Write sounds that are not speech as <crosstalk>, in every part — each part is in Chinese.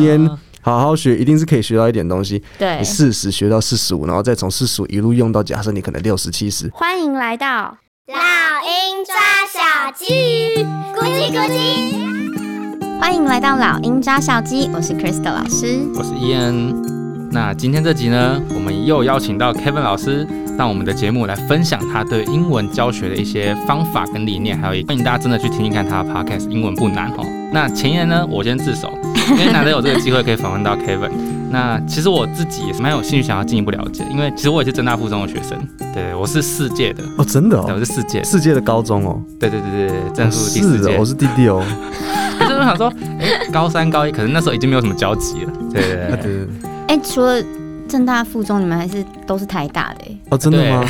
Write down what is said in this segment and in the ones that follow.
年好好学，一定是可以学到一点东西。对，你四十学到四十五，然后再从四十五一路用到，假设你可能六十七十。欢迎来到老鹰抓小鸡，咕叽咕叽。欢迎来到老鹰抓小鸡，我是 Crystal 老师，我是 Ian。那今天这集呢，我们又邀请到 Kevin 老师，到我们的节目来分享他对英文教学的一些方法跟理念，还有欢迎大家真的去听听看他的 Podcast，英文不难哦。那前言呢，我先自首，<laughs> 因为难得有这个机会可以访问到 Kevin。那其实我自己也是蛮有兴趣想要进一步了解，因为其实我也是正大附中的学生，对，我是世界的哦，真的哦，对，我是四届，四届的高中哦，对对对对，正数第四届，我是弟弟哦。<laughs> 可是我想说，哎、欸，高三高一，可能那时候已经没有什么交集了，对对对对。哎、欸，除了正大附中，你们还是都是台大的、欸？哦，真的吗？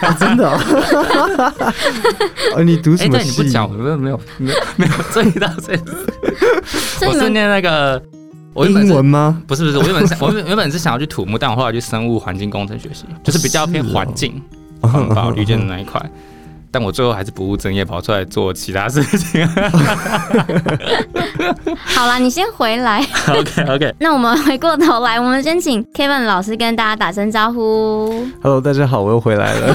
啊、<laughs> 真的、哦？<laughs> 哦，你读什么系？欸、你不讲，我没有没有没有没有注意到这个。我是念那个我英文吗？不是不是，我原本想我原本是想要去土木，但我后来去生物环境工程学习，就是比较偏环境环保 <laughs> 绿建的那一块。但我最后还是不务正业，跑出来做其他事情。<laughs> 好啦，你先回来。<laughs> OK OK。那我们回过头来，我们先请 Kevin 老师跟大家打声招呼。Hello，大家好，我又回来了。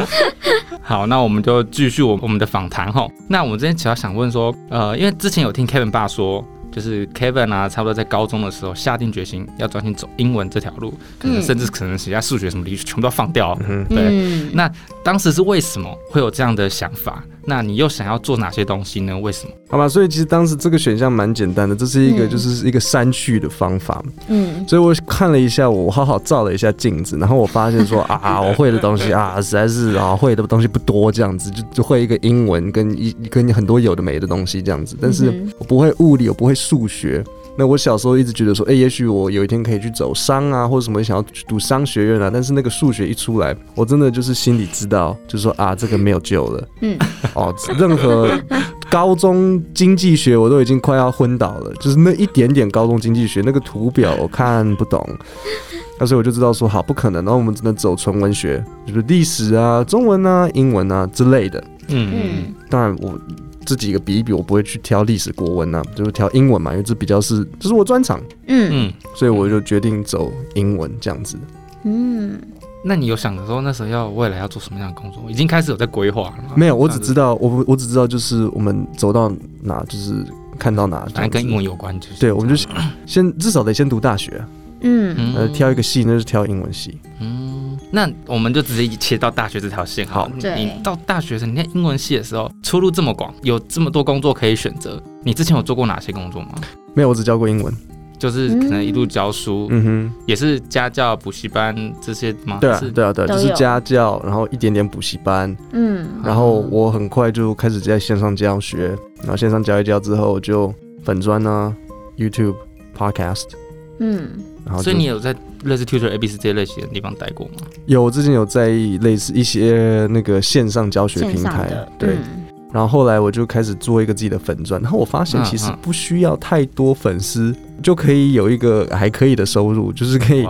<laughs> 好，那我们就继续我我们的访谈哈。那我们之前主要想问说，呃，因为之前有听 Kevin 爸说。就是 Kevin 啊，差不多在高中的时候下定决心要专心走英文这条路，可能甚至可能其他数学什么的全部都放掉。嗯，对。嗯、那当时是为什么会有这样的想法？那你又想要做哪些东西呢？为什么？好吧，所以其实当时这个选项蛮简单的，这是一个就是一个删去的方法。嗯，所以我看了一下，我好好照了一下镜子，然后我发现说 <laughs> 啊，我会的东西啊，实在是啊，会的东西不多，这样子就就会一个英文跟一跟很多有的没的东西这样子，但是我不会物理，我不会数学。那我小时候一直觉得说，哎、欸，也许我有一天可以去走商啊，或者什么想要去读商学院啊。但是那个数学一出来，我真的就是心里知道，就是说啊，这个没有救了。嗯，哦，任何高中经济学我都已经快要昏倒了，就是那一点点高中经济学那个图表我看不懂。那所以我就知道说，好，不可能。然后我们只能走纯文学，就是历史啊、中文啊、英文啊之类的。嗯嗯，当然我。这几个比一比，我不会去挑历史国文呐、啊，就是挑英文嘛，因为这比较是，这是我专长。嗯嗯，所以我就决定走英文这样子。嗯，那你有想的时候，那时候要未来要做什么样的工作？已经开始有在规划了吗？没有，我只知道，我我只知道，就是我们走到哪，就是看到哪，反正跟英文有关，就是对，我们就先至少得先读大学。嗯，呃，挑一个系，那就是挑英文系。嗯，那我们就直接切到大学这条线。好，你到大学生，你看英文系的时候，出路这么广，有这么多工作可以选择。你之前有做过哪些工作吗？没有，我只教过英文，就是可能一路教书。嗯哼，也是家教、补习班这些吗？对啊，对啊，对，就是家教，然后一点点补习班。嗯，然后我很快就开始在线上教学，然后线上教一教之后，就粉砖啊、YouTube、Podcast。嗯。所以你有在类似 Tutor ABC 这些类型的地方待过吗？有，我之前有在类似一些那个线上教学平台，对。嗯、然后后来我就开始做一个自己的粉钻，然后我发现其实不需要太多粉丝就可以有一个还可以的收入，就是可以，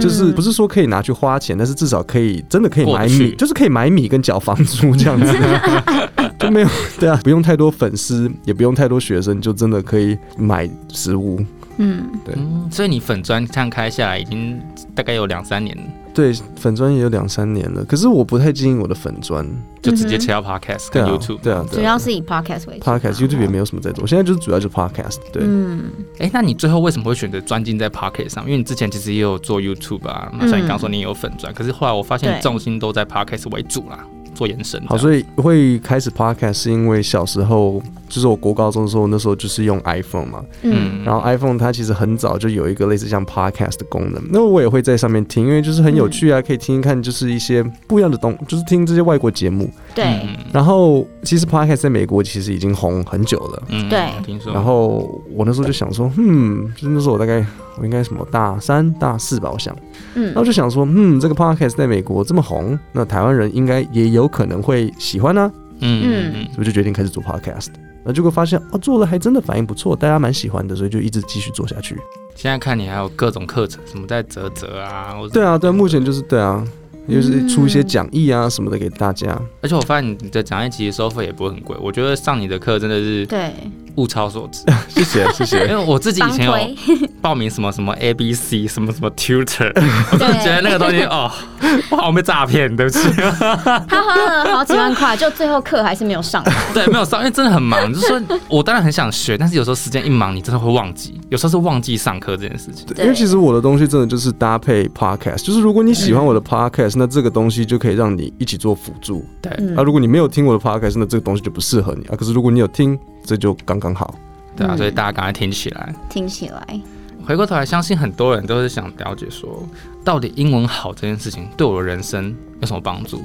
就是不是说可以拿去花钱，但是至少可以真的可以买米，就是可以买米跟缴房租这样子 <laughs> <laughs> 就没有对啊，不用太多粉丝，也不用太多学生，就真的可以买食物。嗯，对，所以你粉专这样开下来已经大概有两三年了。对，粉专也有两三年了。可是我不太经营我的粉专，就直接切到 Podcast 跟 YouTube。对啊，主要是以 Podcast 为主。Podcast、YouTube 也没有什么在做，现在就是主要就是 Podcast。对，嗯，哎，那你最后为什么会选择专精在 Podcast 上？因为你之前其实也有做 YouTube 啊，那像你刚说你也有粉专，可是后来我发现重心都在 Podcast 为主啦。做延伸，好，所以会开始 podcast 是因为小时候，就是我国高中的时候，那时候就是用 iPhone 嘛，嗯，然后 iPhone 它其实很早就有一个类似像 podcast 的功能，那我也会在上面听，因为就是很有趣啊，可以听一看就是一些不一样的东，就是听这些外国节目，对，然后其实 podcast 在美国其实已经红很久了，嗯，对，听说，然后我那时候就想说，嗯，就是那时候我大概我应该什么大三大四吧，我想，嗯，然后就想说，嗯，这个 podcast 在美国这么红，那台湾人应该也有。可能会喜欢呢、啊，嗯嗯，所以就决定开始做 podcast，那结果发现哦，做的还真的反应不错，大家蛮喜欢的，所以就一直继续做下去。现在看你还有各种课程，什么在啧啧啊，对啊，对，目前就是对啊，就是出一些讲义啊什么的给大家。而且我发现你的讲义其实收费也不会很贵，我觉得上你的课真的是对物超所值。<laughs> 谢谢谢谢。因为我自己以前有 <laughs> 报名什么什么 A B C 什么什么 Tutor，<laughs> 我就觉得那个东西哦，我好像被诈骗，对不起。他花了好几万块，就最后课还是没有上。对，没有上，因为真的很忙。就是说我当然很想学，但是有时候时间一忙，你真的会忘记。有时候是忘记上课这件事情。因为其实我的东西真的就是搭配 Podcast，就是如果你喜欢我的 Podcast，那这个东西就可以让你一起做辅助。对。啊，如果你没有听我的 Podcast，那这个东西就不适合你啊。可是如果你有听，这就刚刚好。对啊，所以大家赶快听起来，听起来。回过头来，相信很多人都是想了解说，到底英文好这件事情对我的人生有什么帮助？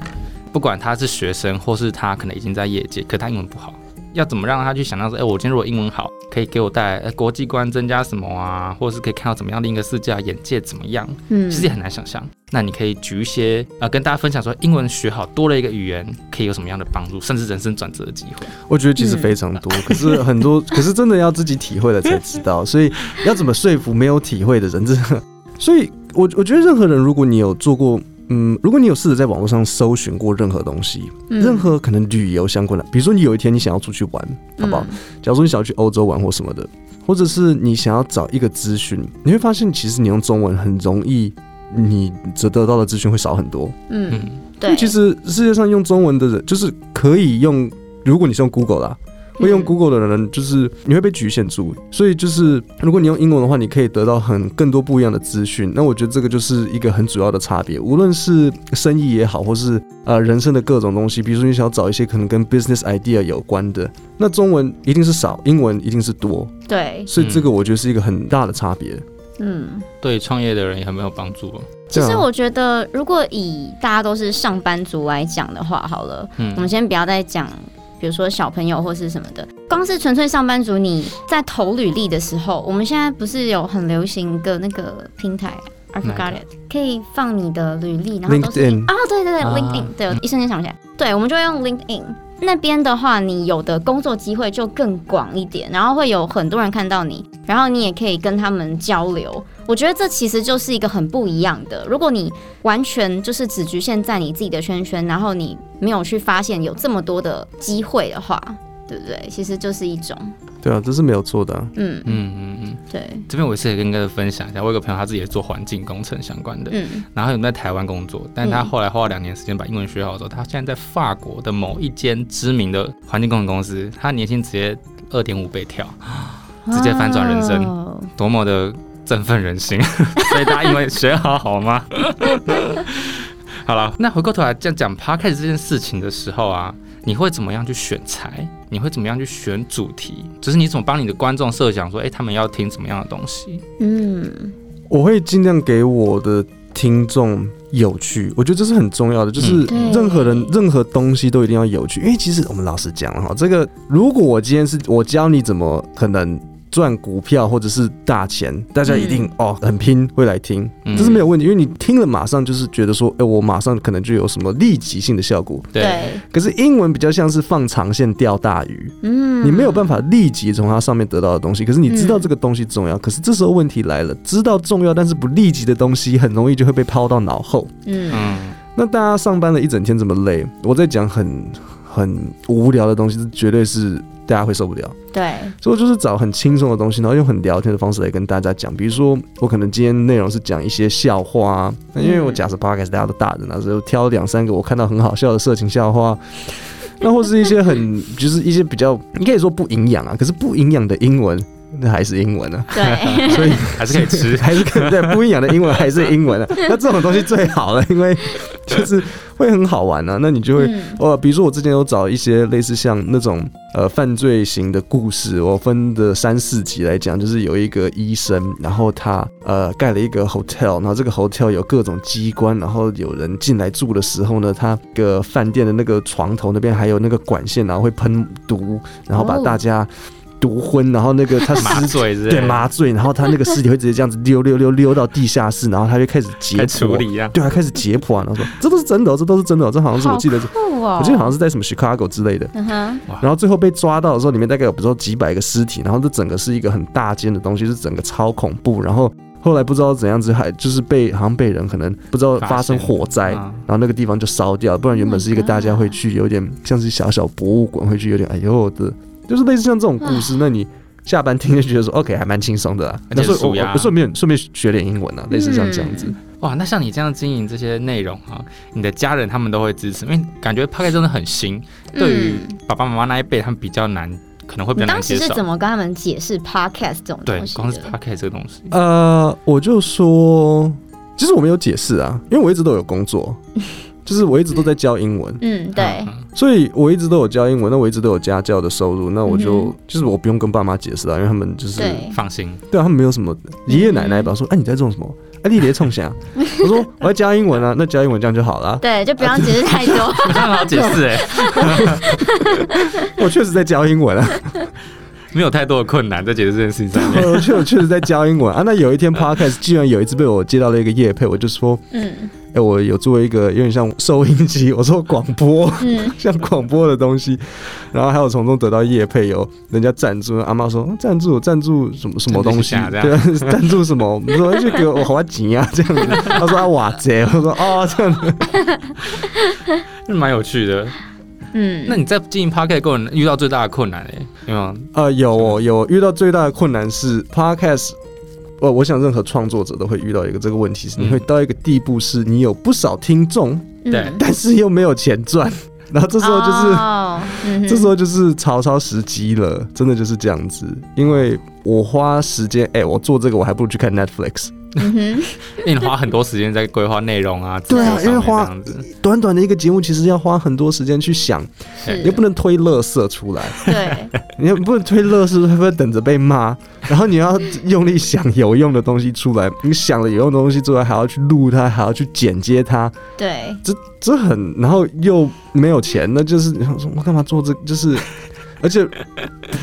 不管他是学生，或是他可能已经在业界，可他英文不好。要怎么让他去想到说，哎、欸，我今天如果英文好，可以给我带来、呃、国际观增加什么啊，或者是可以看到怎么样的一个世界，啊眼界怎么样？嗯，其实也很难想象。那你可以举一些啊、呃，跟大家分享说，英文学好多了一个语言，可以有什么样的帮助，甚至人生转折的机会。我觉得其实非常多，嗯、可是很多，<laughs> 可是真的要自己体会了才知道。所以要怎么说服没有体会的人？真的，所以我我觉得任何人，如果你有做过。嗯，如果你有试着在网络上搜寻过任何东西，嗯、任何可能旅游相关的，比如说你有一天你想要出去玩，好不好？嗯、假如说你想要去欧洲玩或什么的，或者是你想要找一个资讯，你会发现其实你用中文很容易，你得得到的资讯会少很多。嗯，对。其实世界上用中文的人，就是可以用，如果你是用 Google 啦。会用 Google 的人，就是你会被局限住，所以就是如果你用英文的话，你可以得到很更多不一样的资讯。那我觉得这个就是一个很主要的差别，无论是生意也好，或是呃人生的各种东西，比如说你想要找一些可能跟 business idea 有关的，那中文一定是少，英文一定是多。对，所以这个我觉得是一个很大的差别。嗯，对创业的人也很没有帮助。其实我觉得，如果以大家都是上班族来讲的话，好了，嗯，我们先不要再讲。比如说小朋友或是什么的，光是纯粹上班族，你在投履历的时候，我们现在不是有很流行一个那个平台，I forgot it，可以放你的履历，然后都是啊，对对对，LinkedIn，对，我一瞬间想不起来，对，我们就会用 LinkedIn。那边的话，你有的工作机会就更广一点，然后会有很多人看到你，然后你也可以跟他们交流。我觉得这其实就是一个很不一样的。如果你完全就是只局限在你自己的圈圈，然后你没有去发现有这么多的机会的话。对不对？其实就是一种。对啊，这是没有错的、啊。嗯嗯嗯嗯，对。这边我也是跟各位分享一下，我有个朋友，他自己也做环境工程相关的，嗯，然后有在台湾工作，但他后来花了两年时间把英文学好之后，他现在在法国的某一间知名的环境工程公司，他年薪直接二点五倍跳，<gasps> 直接翻转人生，哦、多么的振奋人心！<laughs> 所以大家英文学好好吗？<laughs> 好了，那回过头来这样讲 Podcast 这件事情的时候啊。你会怎么样去选材？你会怎么样去选主题？就是你怎么帮你的观众设想说，哎、欸，他们要听什么样的东西？嗯，我会尽量给我的听众有趣，我觉得这是很重要的。就是任何人、任何东西都一定要有趣，因为其实我们老实讲哈，这个如果我今天是我教你怎么可能。赚股票或者是大钱，大家一定、嗯、哦很拼会来听，嗯、这是没有问题，因为你听了马上就是觉得说，哎、欸，我马上可能就有什么立即性的效果。对。可是英文比较像是放长线钓大鱼，嗯，你没有办法立即从它上面得到的东西，可是你知道这个东西重要，嗯、可是这时候问题来了，知道重要但是不立即的东西，很容易就会被抛到脑后。嗯。那大家上班了一整天这么累，我在讲很很无聊的东西，绝对是。大家会受不了，对，所以我就是找很轻松的东西，然后用很聊天的方式来跟大家讲。比如说，我可能今天内容是讲一些笑话啊，那因为我假设 podcast 大家都大人啊，所以我挑两三个我看到很好笑的色情笑话，<laughs> 那或是一些很就是一些比较你可以说不营养啊，可是不营养的英文。那还是英文呢、啊，<laughs> 对，<laughs> 所以 <laughs> 还是可以吃，还是可以对不一样的英文还是英文啊。那这种东西最好了，因为就是会很好玩啊。那你就会，呃、嗯，比如说我之前有找一些类似像那种呃犯罪型的故事，我分的三四集来讲，就是有一个医生，然后他呃盖了一个 hotel，然后这个 hotel 有各种机关，然后有人进来住的时候呢，他个饭店的那个床头那边还有那个管线，然后会喷毒，然后把大家。毒昏，然后那个他 <laughs> 麻醉是是，对麻醉，然后他那个尸体会直接这样子溜溜溜溜到地下室，然后他就开始解剖，对，他开始解剖啊，然后说这都是真的，这都是真的，这好像是我记得，哦、我记得好像是在什么 Chicago 之类的，嗯、然后最后被抓到的时候，里面大概有比如说几百个尸体，然后这整个是一个很大间的东西，是整个超恐怖，然后后来不知道怎样子还就是被好像被人可能不知道发生火灾，然后那个地方就烧掉，不然原本是一个大家会去有点像是小小博物馆会去有点哎呦的。就是类似像这种故事，那你下班听就觉得说 OK 还蛮轻松的啦，那所以我顺便顺便学点英文啊，类似像这样子。哇，那像你这样经营这些内容啊，你的家人他们都会支持，因为感觉 Podcast 真的很新，对于爸爸妈妈那一辈他们比较难，可能会比较难接受。当时是怎么跟他们解释 Podcast 这种东西？对，光是 Podcast 这个东西。呃，我就说，其实我没有解释啊，因为我一直都有工作，就是我一直都在教英文。嗯，对。所以我一直都有教英文，那我一直都有家教的收入，那我就、嗯、就是我不用跟爸妈解释啊，因为他们就是放心，对啊，他们没有什么爷爷奶奶吧说，哎、嗯啊，你在做什么？哎，你别冲响！<laughs> 我说我要教英文啊，那教英文这样就好了。<laughs> 对，就不用解释太多。<laughs> 很好解释哎，我确实在教英文啊，没有太多的困难在解释这件事情上面。我确确实在教英文啊。那有一天 Podcast 居然有一次被我接到了一个夜配，我就说，嗯。哎、欸，我有做一个有点像收音机，我说广播，嗯、<laughs> 像广播的东西，然后还有从中得到业配，有人家赞助。阿妈说赞助赞助什么什么东西？对，赞助什么？我说就给我好紧啊，这样子。他说啊哇塞，我说哦这样子，<laughs> 蛮有趣的。嗯，<laughs> 那你在经营 Podcast 过程遇到最大的困难哎，有没有？呃，有哦，有遇到最大的困难是 Podcast。我我想任何创作者都会遇到一个这个问题，是你会到一个地步，是你有不少听众，对、嗯，但是又没有钱赚，<laughs> 然后这时候就是，哦嗯、这时候就是曹操时机了，真的就是这样子。因为我花时间，哎、欸，我做这个我还不如去看 Netflix。嗯哼，因为你花很多时间在规划内容啊，对啊，因为花短短的一个节目，其实要花很多时间去想，你又不能推乐色出来，对，你又不能推乐色，会不会等着被骂？然后你要用力想有用的东西出来，你想了有用的东西之外，还要去录它，还要去剪接它，对，这这很，然后又没有钱，那就是我干嘛做这？就是。而且，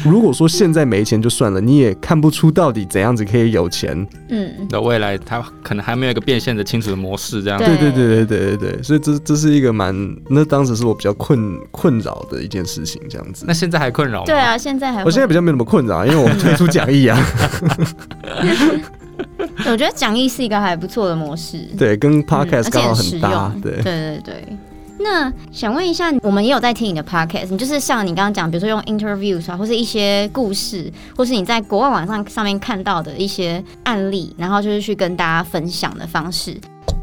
如果说现在没钱就算了，你也看不出到底怎样子可以有钱。嗯，那未来他可能还没有一个变现的清楚的模式，这样。对对对对对对对，所以这这是一个蛮，那当时是我比较困困扰的一件事情，这样子。那现在还困扰吗？对啊，现在还。我现在比较没那么困扰，因为我们推出讲义啊。<laughs> 我觉得讲义是一个还不错的模式。对，跟 Podcast 刚好很搭。对对对对。那想问一下，我们也有在听你的 podcast，你就是像你刚刚讲，比如说用 interviews 啊，或是一些故事，或是你在国外网上上面看到的一些案例，然后就是去跟大家分享的方式，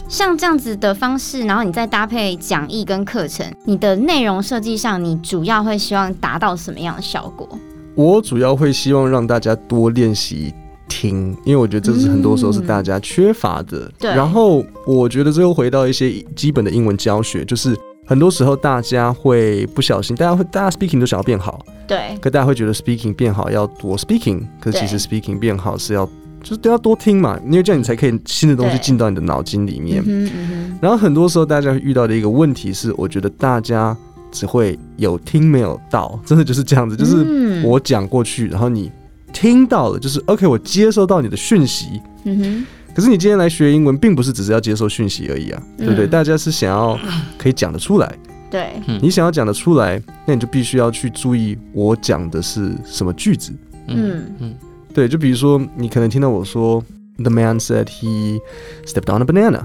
像这样子的方式，然后你再搭配讲义跟课程，你的内容设计上，你主要会希望达到什么样的效果？我主要会希望让大家多练习听，因为我觉得这是很多时候是大家缺乏的。嗯、对。然后我觉得最后回到一些基本的英文教学，就是。很多时候大家会不小心，大家会大家 speaking 都想要变好，对。可大家会觉得 speaking 变好要多 speaking，可是其实 speaking 变好是要就是都要多听嘛，因为这样你才可以新的东西进到你的脑筋里面。嗯嗯。然后很多时候大家遇到的一个问题是，我觉得大家只会有听没有到，真的就是这样子，就是我讲过去，然后你听到了，就是 OK，我接收到你的讯息。嗯哼。可是你今天来学英文，并不是只是要接受讯息而已啊，对不对？大家是想要可以讲得出来，对，你想要讲得出来，那你就必须要去注意我讲的是什么句子，嗯嗯，对，就比如说你可能听到我说，The man said he stepped on a banana，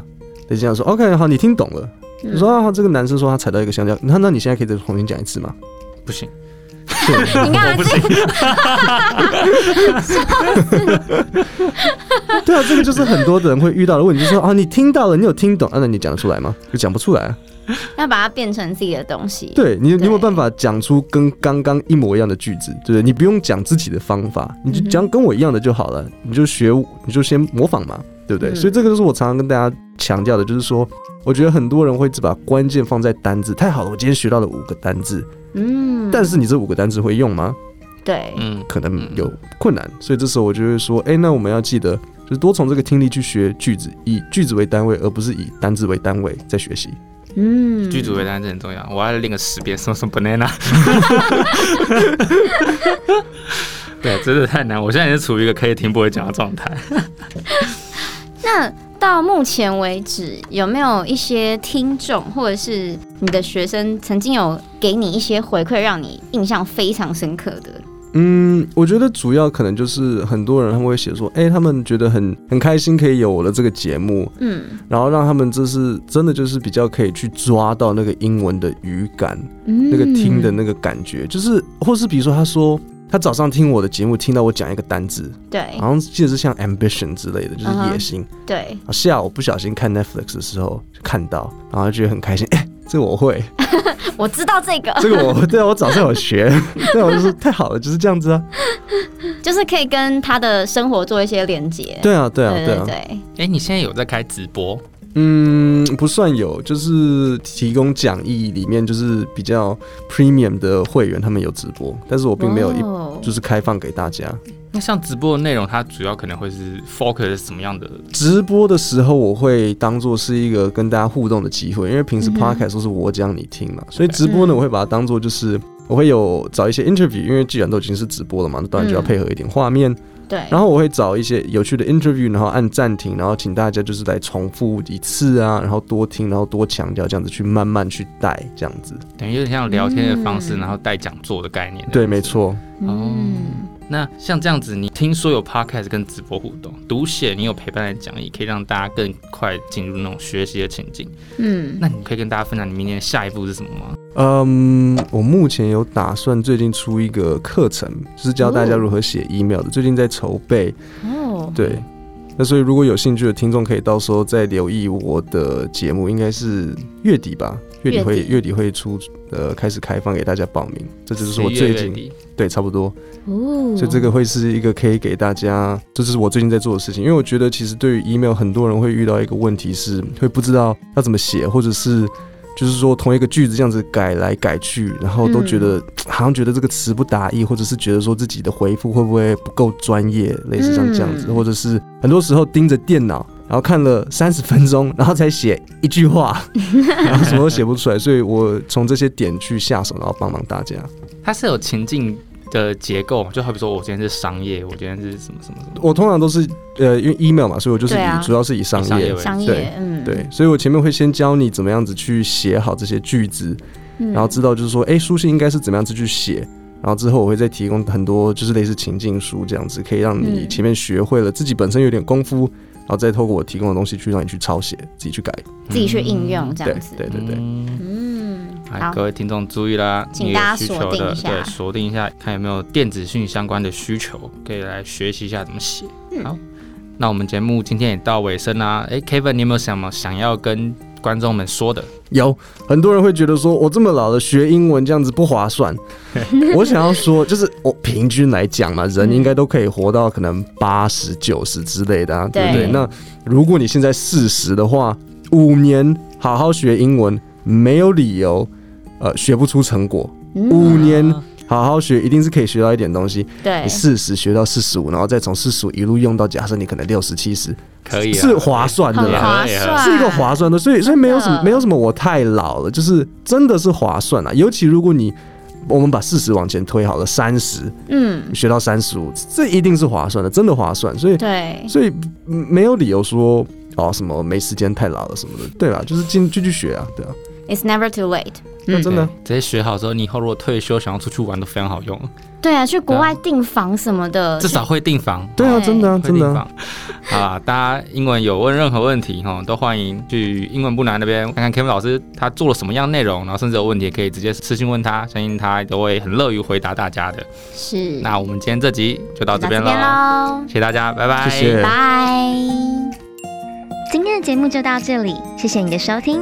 你这样说，OK，好，你听懂了，你说啊，这个男生说他踩到一个香蕉，那那你现在可以再重新讲一次吗？不行。你看，不行。<laughs> 对啊，这个就是很多的人会遇到的问题，就是说啊，你听到了，你有听懂，啊、那你讲得出来吗？就讲不出来啊。要把它变成自己的东西。对你，你有没有办法讲出跟刚刚一模一样的句子？对不对？你不用讲自己的方法，你就讲跟我一样的就好了。你就学，你就先模仿嘛，对不对？嗯、所以这个就是我常常跟大家强调的，就是说，我觉得很多人会只把关键放在单字。太好了，我今天学到了五个单字。嗯，但是你这五个单字会用吗？对，嗯，可能有困难，所以这时候我就会说，哎、欸，那我们要记得，就是多从这个听力去学句子，以句子为单位，而不是以单字为单位在学习。嗯，句子为单词很重要，我要练个十遍，什么什么 banana。<laughs> 对，真的太难，我现在也是处于一个可以听不会讲的状态。那。到目前为止，有没有一些听众或者是你的学生曾经有给你一些回馈，让你印象非常深刻的嗯，我觉得主要可能就是很多人他们会写说，哎、欸，他们觉得很很开心可以有我的这个节目，嗯，然后让他们就是真的就是比较可以去抓到那个英文的语感，嗯、那个听的那个感觉，就是或是比如说他说他早上听我的节目，听到我讲一个单字，对，好像记得是像 ambition 之类的，就是野心，uh -huh, 对，下午不小心看 Netflix 的时候就看到，然后就觉得很开心，<laughs> 哎、欸，这个我会。<laughs> 我知道这个，这个我对啊，我早上有学，<laughs> 对，我就是太好了，就是这样子啊，就是可以跟他的生活做一些连接。对啊，对啊，对啊。对哎、欸，你现在有在开直播？嗯，不算有，就是提供讲义里面就是比较 premium 的会员，他们有直播，但是我并没有一就是开放给大家。那像直播的内容，它主要可能会是 focus 什么样的？直播的时候，我会当做是一个跟大家互动的机会，因为平时 podcast 都是我讲你听嘛，所以直播呢，我会把它当做就是我会有找一些 interview，因为既然都已经是直播了嘛，那当然就要配合一点画面。对。然后我会找一些有趣的 interview，然后按暂停，然后请大家就是来重复一次啊，然后多听，然后多强调，这样子去慢慢去带，这样子。等于有点像聊天的方式，然后带讲座的概念。对，没错。哦。那像这样子，你听说有 podcast 跟直播互动，读写你有陪伴的讲义，可以让大家更快进入那种学习的情境。嗯，那你可以跟大家分享你明年下一步是什么吗？嗯，我目前有打算最近出一个课程，就是教大家如何写 email 的，哦，最近在筹备。哦，对。那所以如果有兴趣的听众，可以到时候再留意我的节目，应该是月底吧。月底会月底，月底会出呃开始开放给大家报名，这就是我最近对差不多哦，所以这个会是一个可以给大家，这就是我最近在做的事情。因为我觉得其实对于 email，很多人会遇到一个问题是会不知道要怎么写，或者是就是说同一个句子这样子改来改去，然后都觉得、嗯、<tsk> 好像觉得这个词不达意，或者是觉得说自己的回复会不会不够专业，类似像这样子，嗯、或者是很多时候盯着电脑。然后看了三十分钟，然后才写一句话，<laughs> 然后什么都写不出来，所以我从这些点去下手，然后帮忙大家。它是有情境的结构，就好比说我今天是商业，我今天是什么什么什么。我通常都是呃，因为 email 嘛，所以我就是以、啊、主要是以商业，商业为商业，对，嗯，对，所以我前面会先教你怎么样子去写好这些句子，然后知道就是说，哎，书信应该是怎么样子去写，然后之后我会再提供很多就是类似情境书这样子，可以让你前面学会了，自己本身有点功夫。然后再透过我提供的东西去让你去抄写，自己去改，自己去应用这样子。对对对对。嗯，好，各位听众注意啦，请大家锁定一下，对，锁定一下，看有没有电子讯相关的需求，可以来学习一下怎么写。好，那我们节目今天也到尾声啦。哎，Kevin，你有没有什么想要跟观众们说的？有很多人会觉得说，我这么老了学英文这样子不划算。<laughs> 我想要说，就是我平均来讲嘛，人应该都可以活到可能八十九十之类的啊，对不对？那如果你现在四十的话，五年好好学英文，没有理由呃学不出成果。五年。好好学，一定是可以学到一点东西。对，你四十学到四十五，然后再从四十五一路用到，假设你可能六十七十，可以是划算的啦，是一个划算的。所以，所以没有什么，没有什么我太老了，就是真的是划算啊。尤其如果你我们把四十往前推好了，三十，嗯，学到三十五，这一定是划算的，真的划算。所以，对，所以没有理由说哦什么没时间太老了什么的，对吧？就是进继续学啊，对啊。It's never too late。那真的，直接学好之后，你以后如果退休想要出去玩都非常好用。对啊，去国外订房什么的，至少会订房。对啊，真的真的。啊，大家英文有问任何问题哈，都欢迎去英文不难那边看看 Kevin 老师他做了什么样内容，然后甚至有问题可以直接私信问他，相信他都会很乐于回答大家的。是。那我们今天这集就到这边喽，谢谢大家，拜拜，谢谢，拜。今天的节目就到这里，谢谢你的收听，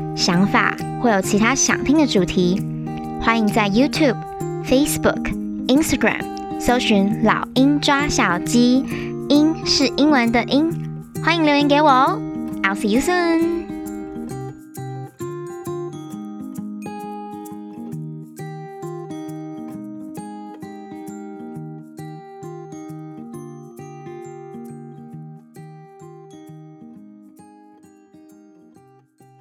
想法，或有其他想听的主题，欢迎在 YouTube、Facebook、Instagram 搜寻“老鹰抓小鸡”，鹰是英文的鹰，欢迎留言给我哦。I'll see you soon.